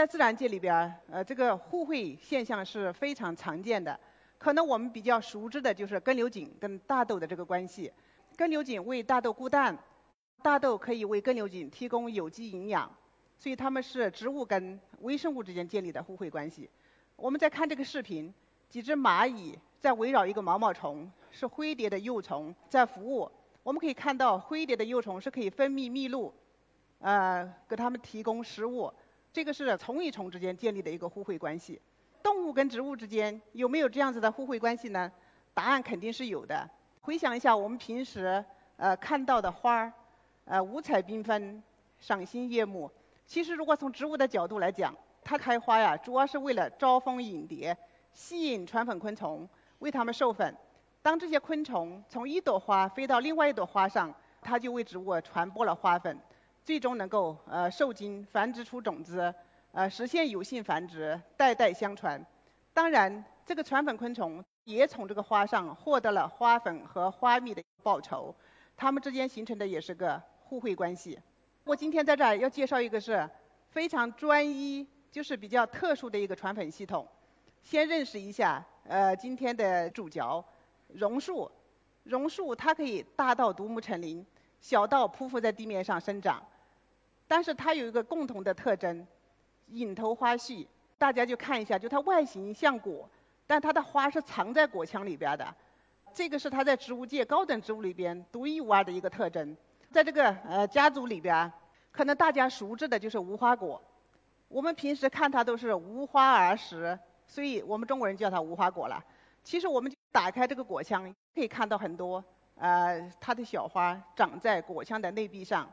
在自然界里边，呃，这个互惠现象是非常常见的。可能我们比较熟知的就是根瘤菌跟大豆的这个关系。根瘤菌为大豆固氮，大豆可以为根瘤菌提供有机营养，所以它们是植物跟微生物之间建立的互惠关系。我们再看这个视频，几只蚂蚁在围绕一个毛毛虫，是灰蝶的幼虫在服务。我们可以看到灰蝶的幼虫是可以分泌蜜露，呃，给它们提供食物。这个是虫与虫之间建立的一个互惠关系。动物跟植物之间有没有这样子的互惠关系呢？答案肯定是有的。回想一下，我们平时呃看到的花儿，呃五彩缤纷、赏心悦目。其实，如果从植物的角度来讲，它开花呀，主要是为了招蜂引蝶，吸引传粉昆虫，为它们授粉。当这些昆虫从一朵花飞到另外一朵花上，它就为植物传播了花粉，最终能够呃受精繁殖出种子，呃实现有性繁殖，代代相传。当然，这个传粉昆虫。也从这个花上获得了花粉和花蜜的报酬，它们之间形成的也是个互惠关系。我今天在这儿要介绍一个是非常专一，就是比较特殊的一个传粉系统。先认识一下，呃，今天的主角榕树。榕树它可以大到独木成林，小到匍匐在地面上生长，但是它有一个共同的特征：隐头花序。大家就看一下，就它外形像果。但它的花是藏在果腔里边的，这个是它在植物界高等植物里边独一无二的一个特征。在这个呃家族里边，可能大家熟知的就是无花果。我们平时看它都是无花而实，所以我们中国人叫它无花果了。其实我们打开这个果腔，可以看到很多呃它的小花长在果腔的内壁上。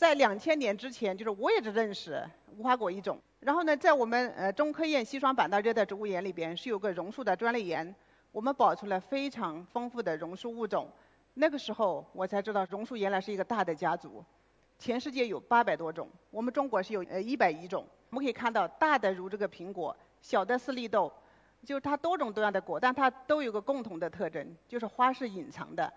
在两千年之前，就是我也只认识无花果一种。然后呢，在我们呃中科院西双版纳热带植物园里边是有个榕树的专利园，我们保存了非常丰富的榕树物种。那个时候我才知道榕树原来是一个大的家族，全世界有八百多种，我们中国是有呃一百余种。我们可以看到，大的如这个苹果，小的是绿豆，就是它多种多样的果，但它都有个共同的特征，就是花是隐藏的。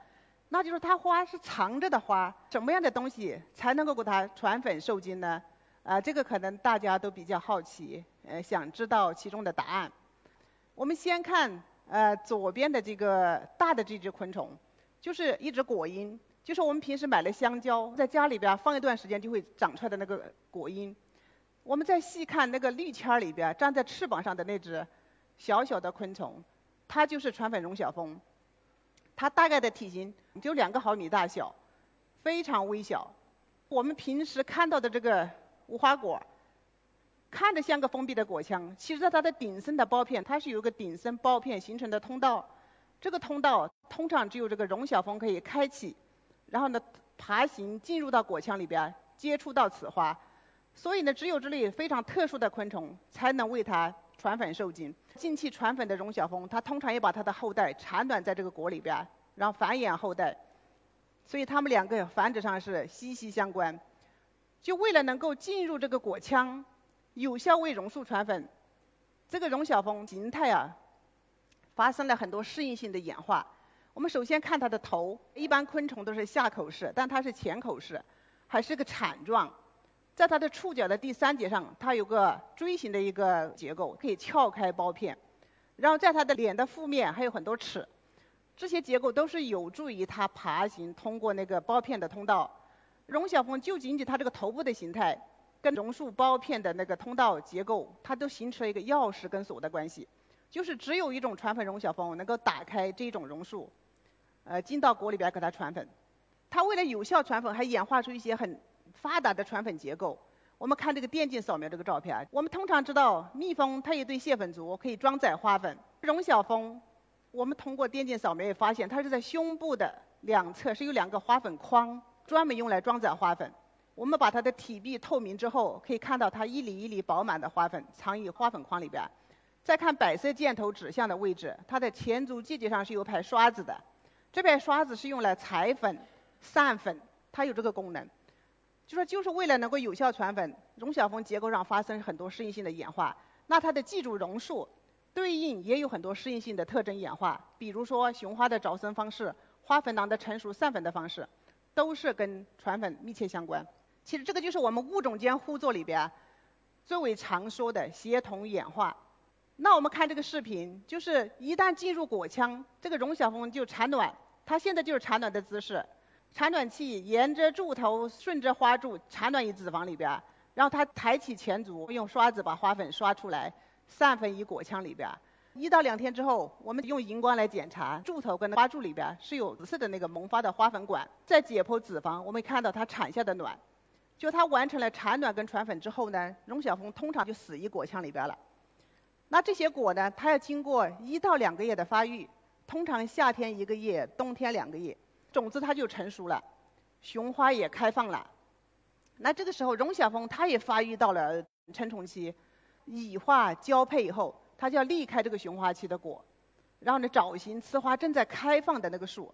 那就是它花是藏着的花，什么样的东西才能够给它传粉受精呢？啊，这个可能大家都比较好奇，呃，想知道其中的答案。我们先看呃左边的这个大的这只昆虫，就是一只果蝇，就是我们平时买的香蕉，在家里边放一段时间就会长出来的那个果蝇。我们再细看那个绿圈里边站在翅膀上的那只小小的昆虫，它就是传粉绒小蜂。它大概的体型就两个毫米大小，非常微小。我们平时看到的这个。无花果看着像个封闭的果腔，其实在它的顶身的苞片，它是有一个顶身苞片形成的通道。这个通道通常只有这个绒小蜂可以开启，然后呢爬行进入到果腔里边，接触到此花。所以呢，只有这类非常特殊的昆虫才能为它传粉受精。进气传粉的绒小蜂，它通常也把它的后代产卵在这个果里边，然后繁衍后代。所以它们两个繁殖上是息息相关。就为了能够进入这个果腔，有效为榕树传粉，这个绒小蜂形态啊，发生了很多适应性的演化。我们首先看它的头，一般昆虫都是下口式，但它是前口式，还是个铲状。在它的触角的第三节上，它有个锥形的一个结构，可以撬开苞片。然后在它的脸的腹面还有很多齿，这些结构都是有助于它爬行通过那个苞片的通道。绒小蜂就仅仅它这个头部的形态，跟榕树苞片的那个通道结构，它都形成了一个钥匙跟锁的关系。就是只有一种传粉绒小蜂能够打开这种榕树，呃，进到果里边给它传粉。它为了有效传粉，还演化出一些很发达的传粉结构。我们看这个电镜扫描这个照片，我们通常知道蜜蜂它有对蟹粉足，可以装载花粉。绒小蜂，我们通过电镜扫描也发现，它是在胸部的两侧是有两个花粉框。专门用来装载花粉。我们把它的体壁透明之后，可以看到它一粒一粒饱满的花粉藏于花粉框里边。再看白色箭头指向的位置，它的前足季节上是有排刷子的。这排刷子是用来采粉、散粉，它有这个功能。就说就是为了能够有效传粉，绒小蜂结构上发生很多适应性的演化。那它的寄主榕树对应也有很多适应性的特征演化，比如说雄花的着生方式、花粉囊的成熟散粉的方式。都是跟传粉密切相关。其实这个就是我们物种间互作里边最为常说的协同演化。那我们看这个视频，就是一旦进入果腔，这个荣小蜂就产卵，它现在就是产卵的姿势。产卵器沿着柱头，顺着花柱产卵于子房里边，然后它抬起前足，用刷子把花粉刷出来，散粉于果腔里边。一到两天之后，我们用荧光来检查柱头跟花柱里边是有紫色的那个萌发的花粉管。在解剖子房，我们看到它产下的卵。就它完成了产卵跟传粉之后呢，荣小蜂通常就死于果腔里边了。那这些果呢，它要经过一到两个月的发育，通常夏天一个月，冬天两个月，种子它就成熟了，雄花也开放了。那这个时候，荣小蜂它也发育到了成虫期，羽化交配以后。它就要离开这个雄花期的果，然后呢，找寻雌花正在开放的那个树。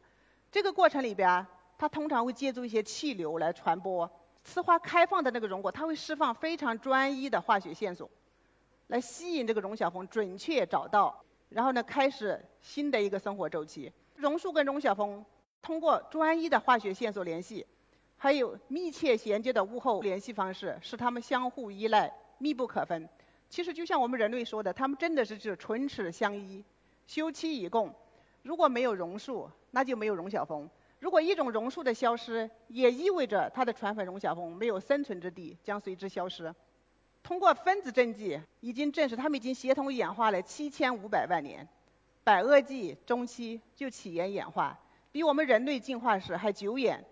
这个过程里边，它通常会借助一些气流来传播。雌花开放的那个荣果，它会释放非常专一的化学线索，来吸引这个荣小蜂准确找到，然后呢，开始新的一个生活周期。榕树跟荣小蜂通过专一的化学线索联系，还有密切衔接的物候联系方式，使它们相互依赖、密不可分。其实就像我们人类说的，它们真的是是唇齿相依，休戚与共。如果没有榕树，那就没有榕小蜂。如果一种榕树的消失，也意味着它的传粉榕小蜂没有生存之地，将随之消失。通过分子证据已经证实，它们已经协同演化了七千五百万年，百垩纪中期就起源演化，比我们人类进化史还久远。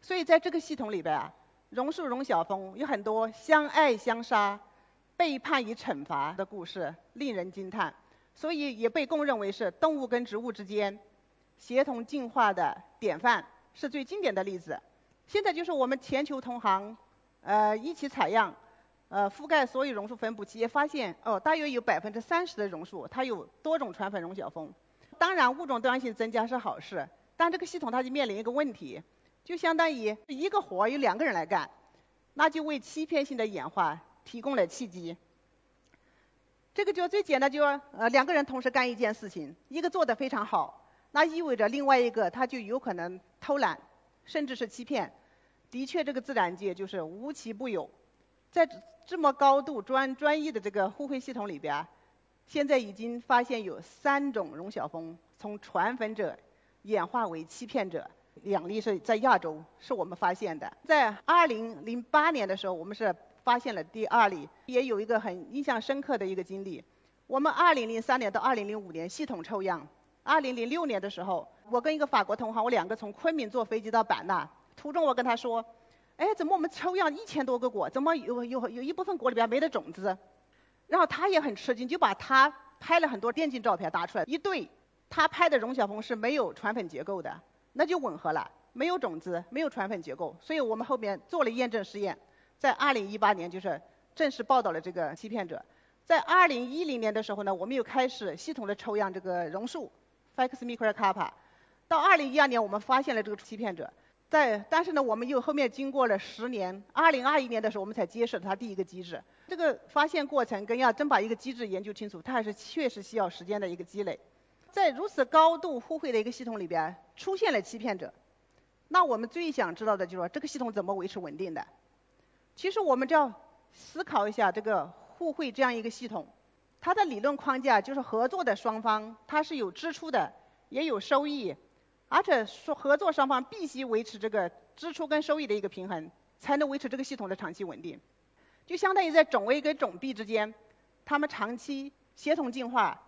所以在这个系统里边啊，榕树荣小蜂有很多相爱相杀。背叛与惩罚的故事令人惊叹，所以也被公认为是动物跟植物之间协同进化的典范，是最经典的例子。现在就是我们全球同行，呃，一起采样，呃，覆盖所有榕树分布区，也发现哦，大约有百分之三十的榕树它有多种传粉榕小蜂。当然，物种多样性增加是好事，但这个系统它就面临一个问题，就相当于一个活有两个人来干，那就为欺骗性的演化。提供了契机。这个就最简单，就呃两个人同时干一件事情，一个做得非常好，那意味着另外一个他就有可能偷懒，甚至是欺骗。的确，这个自然界就是无奇不有。在这么高度专专一的这个互惠系统里边，现在已经发现有三种荣小蜂从传粉者演化为欺骗者，两例是在亚洲，是我们发现的。在二零零八年的时候，我们是。发现了第二例，也有一个很印象深刻的一个经历。我们2003年到2005年系统抽样，2006年的时候，我跟一个法国同行，我两个从昆明坐飞机到版纳，途中我跟他说：“哎，怎么我们抽样一千多个果，怎么有有有一部分果里边没得种子？”然后他也很吃惊，就把他拍了很多电竞照片打出来一对，他拍的荣小蜂是没有传粉结构的，那就吻合了，没有种子，没有传粉结构，所以我们后面做了验证实验。在二零一八年，就是正式报道了这个欺骗者。在二零一零年的时候呢，我们又开始系统的抽样这个榕树 f a x m i c r o c a p a 到二零一二年，我们发现了这个欺骗者。在但是呢，我们又后面经过了十年，二零二一年的时候，我们才揭示了它第一个机制。这个发现过程跟要真把一个机制研究清楚，它还是确实需要时间的一个积累。在如此高度互惠的一个系统里边，出现了欺骗者，那我们最想知道的就是说，这个系统怎么维持稳定的？其实我们就要思考一下这个互惠这样一个系统，它的理论框架就是合作的双方它是有支出的，也有收益，而且说合作双方必须维持这个支出跟收益的一个平衡，才能维持这个系统的长期稳定。就相当于在种 A 跟种 B 之间，它们长期协同进化，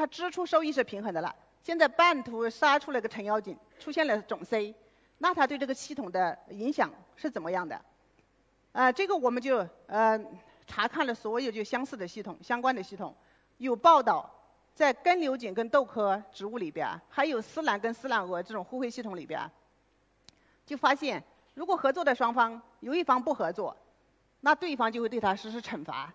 它支出收益是平衡的了。现在半途杀出了个程咬金，出现了种 C，那它对这个系统的影响是怎么样的？呃，这个我们就呃查看了所有就相似的系统、相关的系统，有报道在根瘤菌跟豆科植物里边，还有丝兰跟丝兰蛾这种互惠系统里边，就发现如果合作的双方有一方不合作，那对方就会对他实施惩罚。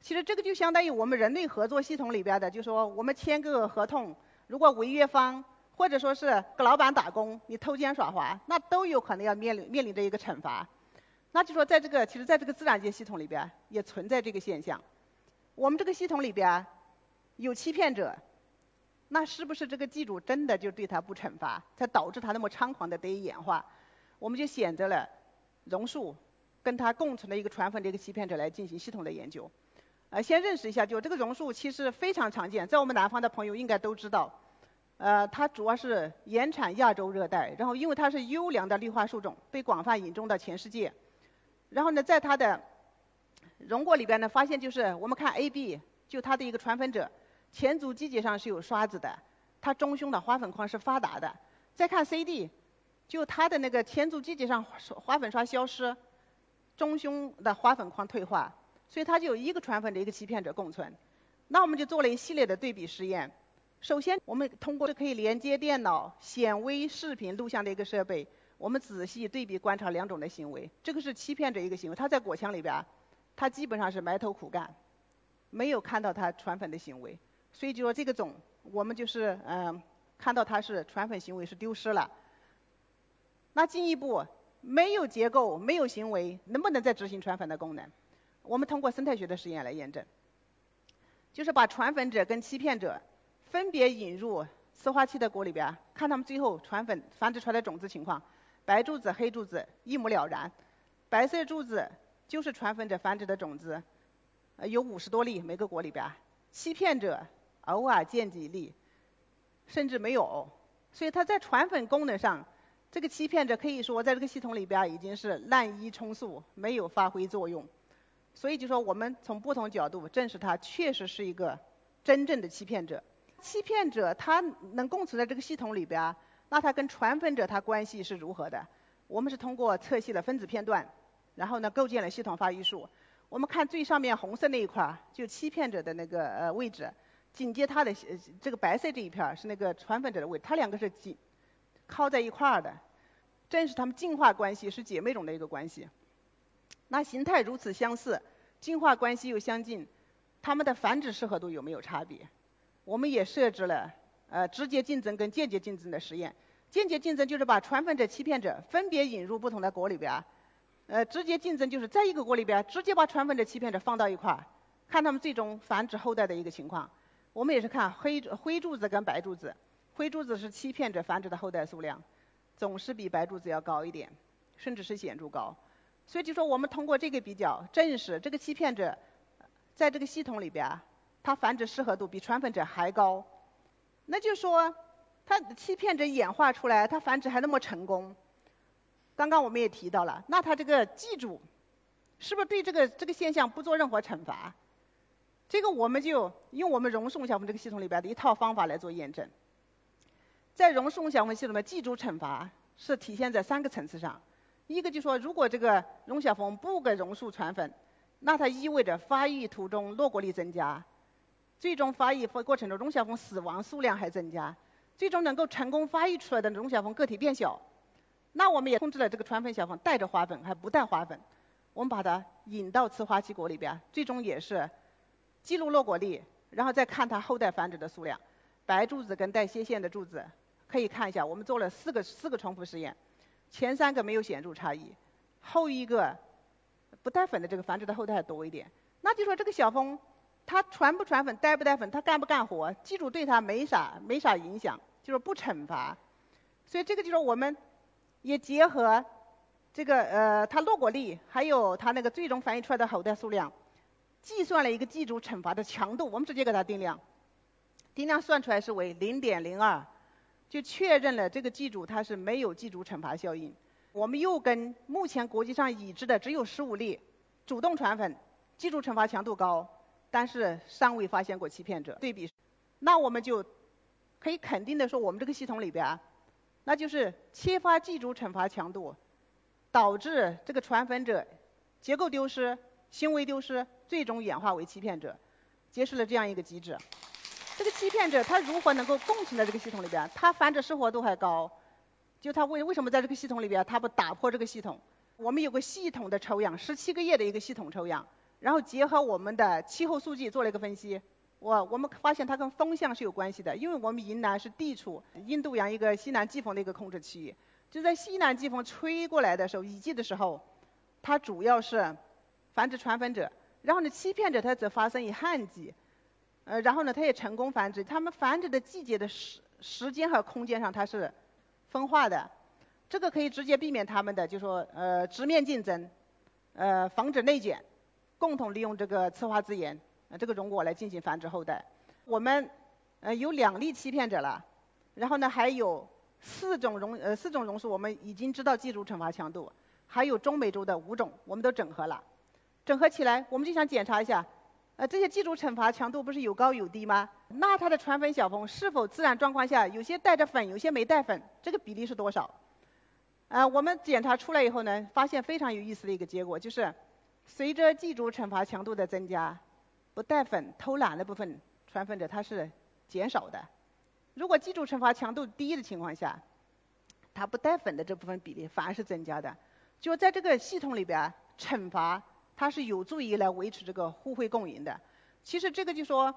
其实这个就相当于我们人类合作系统里边的，就说我们签个合同，如果违约方或者说是给老板打工，你偷奸耍滑，那都有可能要面临面临着一个惩罚。那就说，在这个其实，在这个自然界系统里边，也存在这个现象。我们这个系统里边有欺骗者，那是不是这个寄主真的就对他不惩罚，才导致他那么猖狂的得以演化？我们就选择了榕树跟他共存的一个传粉的一个欺骗者来进行系统的研究。呃，先认识一下，就这个榕树其实非常常见，在我们南方的朋友应该都知道。呃，它主要是原产亚洲热带，然后因为它是优良的绿化树种，被广泛引种到全世界。然后呢，在它的榕果里边呢，发现就是我们看 A、B，就它的一个传粉者，前足基节上是有刷子的，它中胸的花粉框是发达的。再看 C、D，就它的那个前足基节上花粉刷消失，中胸的花粉框退化，所以它就有一个传粉的一个欺骗者共存。那我们就做了一系列的对比实验。首先，我们通过可以连接电脑、显微视频录像的一个设备，我们仔细对比观察两种的行为。这个是欺骗者一个行为，它在果腔里边，它基本上是埋头苦干，没有看到它传粉的行为。所以就说这个种，我们就是嗯，看到它是传粉行为是丢失了。那进一步，没有结构、没有行为，能不能再执行传粉的功能？我们通过生态学的实验来验证，就是把传粉者跟欺骗者。分别引入雌花期的果里边，看他们最后传粉繁殖出来的种子情况，白柱子、黑柱子一目了然。白色柱子就是传粉者繁殖的种子，呃，有五十多粒每个果里边。欺骗者偶尔见几粒，甚至没有。所以它在传粉功能上，这个欺骗者可以说在这个系统里边已经是滥竽充数，没有发挥作用。所以就说我们从不同角度证实它确实是一个真正的欺骗者。欺骗者他能共存在这个系统里边，那他跟传粉者他关系是如何的？我们是通过测细了分子片段，然后呢构建了系统发育树。我们看最上面红色那一块儿，就欺骗者的那个呃位置，紧接它的这个白色这一片儿是那个传粉者的位置，它两个是紧靠在一块儿的，正是它们进化关系是姐妹种的一个关系。那形态如此相似，进化关系又相近，它们的繁殖适合度有没有差别？我们也设置了呃直接竞争跟间接竞争的实验。间接竞争就是把传粉者、欺骗者分别引入不同的果里边，呃，直接竞争就是在一个果里边直接把传粉者、欺骗者放到一块，看他们最终繁殖后代的一个情况。我们也是看黑灰柱子跟白柱子，灰柱子是欺骗者繁殖的后代数量，总是比白柱子要高一点，甚至是显著高。所以就说我们通过这个比较，证实这个欺骗者在这个系统里边他。繁殖适合度比传粉者还高，那就说，它欺骗者演化出来，它繁殖还那么成功。刚刚我们也提到了，那它这个寄主，是不是对这个这个现象不做任何惩罚？这个我们就用我们榕树小蜂这个系统里边的一套方法来做验证。在榕树小蜂系统里面，寄主惩罚是体现在三个层次上。一个就说，如果这个榕小蜂不给榕树传粉，那它意味着发育途中落果率增加。最终发育过程中，绒小蜂死亡数量还增加，最终能够成功发育出来的绒小蜂个体变小。那我们也控制了这个传粉小蜂带着花粉还不带花粉，我们把它引到雌花期果里边，最终也是记录落果率，然后再看它后代繁殖的数量。白柱子跟带斜线的柱子可以看一下，我们做了四个四个重复实验，前三个没有显著差异，后一个不带粉的这个繁殖的后代多一点。那就说这个小蜂。它传不传粉，带不带粉，它干不干活，机主对它没啥没啥影响，就是不惩罚。所以这个就是我们也结合这个呃它落果率，还有它那个最终繁育出来的后代数量，计算了一个机主惩罚的强度。我们直接给它定量，定量算出来是为零点零二，就确认了这个寄主它是没有寄主惩罚效应。我们又跟目前国际上已知的只有十五例主动传粉，寄主惩罚强度高。但是尚未发现过欺骗者对比，那我们就可以肯定的说，我们这个系统里边啊，那就是切发寄主惩罚强度导致这个传粉者结构丢失、行为丢失，最终演化为欺骗者，揭示了这样一个机制。这个欺骗者他如何能够共存在这个系统里边？他繁殖生活度还高，就他为为什么在这个系统里边他不打破这个系统？我们有个系统的抽样，十七个月的一个系统抽样。然后结合我们的气候数据做了一个分析，我我们发现它跟风向是有关系的，因为我们云南是地处印度洋一个西南季风的一个控制区域，就在西南季风吹过来的时候，雨季的时候，它主要是繁殖传粉者，然后呢欺骗者它则发生于旱季，呃，然后呢它也成功繁殖，它们繁殖的季节的时时间和空间上它是分化的，这个可以直接避免它们的就说呃直面竞争。呃防止内卷，共同利用这个雌化资源，呃这个荣果来进行繁殖后代。我们呃有两例欺骗者了，然后呢还有四种榕呃四种榕树，我们已经知道寄主惩罚强度，还有中美洲的五种，我们都整合了。整合起来，我们就想检查一下，呃这些寄主惩罚强度不是有高有低吗？那它的传粉小蜂是否自然状况下有些带着粉，有些没带粉，这个比例是多少？呃，我们检查出来以后呢，发现非常有意思的一个结果，就是随着寄主惩罚强度的增加，不带粉偷懒的部分传粉者它是减少的。如果寄主惩罚强度低的情况下，它不带粉的这部分比例反而是增加的。就在这个系统里边，惩罚它是有助于来维持这个互惠共赢的。其实这个就说，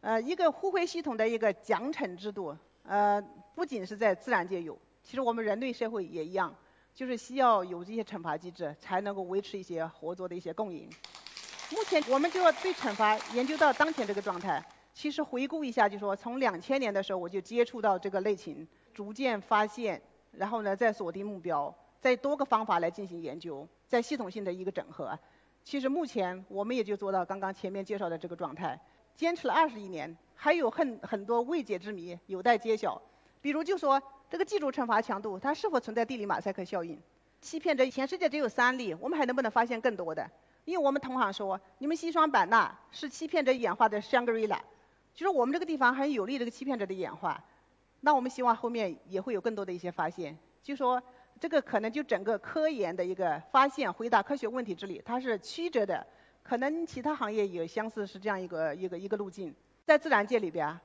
呃，一个互惠系统的一个奖惩制度，呃，不仅是在自然界有。其实我们人类社会也一样，就是需要有这些惩罚机制，才能够维持一些合作的一些共赢。目前我们就要对惩罚研究到当前这个状态。其实回顾一下，就说从两千年的时候我就接触到这个类型，逐渐发现，然后呢再锁定目标，再多个方法来进行研究，再系统性的一个整合。其实目前我们也就做到刚刚前面介绍的这个状态，坚持了二十一年，还有很很多未解之谜有待揭晓。比如就说。这个技术惩罚强度，它是否存在地理马赛克效应？欺骗者全世界只有三例，我们还能不能发现更多的？因为我们同行说，你们西双版纳是欺骗者演化的香格里拉，就是我们这个地方很有利这个欺骗者的演化。那我们希望后面也会有更多的一些发现。就说这个可能就整个科研的一个发现、回答科学问题之旅，它是曲折的。可能其他行业也相似是这样一个一个一个路径。在自然界里边，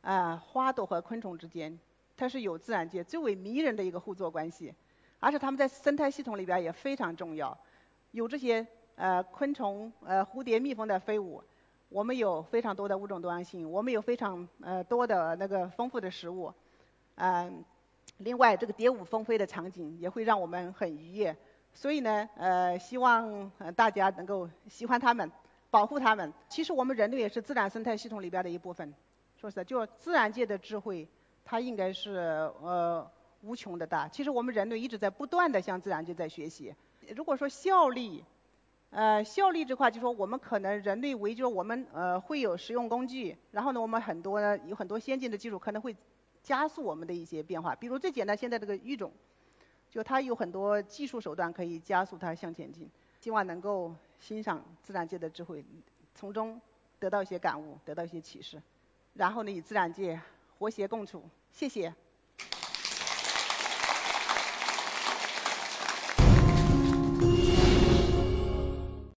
啊，花朵和昆虫之间。它是有自然界最为迷人的一个互作关系，而且它们在生态系统里边也非常重要。有这些呃昆虫、呃蝴蝶、蜜蜂的飞舞，我们有非常多的物种多样性，我们有非常呃多的那个丰富的食物。嗯，另外这个蝶舞蜂飞的场景也会让我们很愉悦。所以呢，呃，希望呃大家能够喜欢它们，保护它们。其实我们人类也是自然生态系统里边的一部分。说实在，就自然界的智慧。它应该是呃无穷的大。其实我们人类一直在不断的向自然界在学习。如果说效率，呃效率这块，就说我们可能人类为就是我们呃会有实用工具，然后呢我们很多有很多先进的技术可能会加速我们的一些变化。比如最简单现在这个育种，就它有很多技术手段可以加速它向前进。希望能够欣赏自然界的智慧，从中得到一些感悟，得到一些启示，然后呢与自然界和谐共处。谢谢。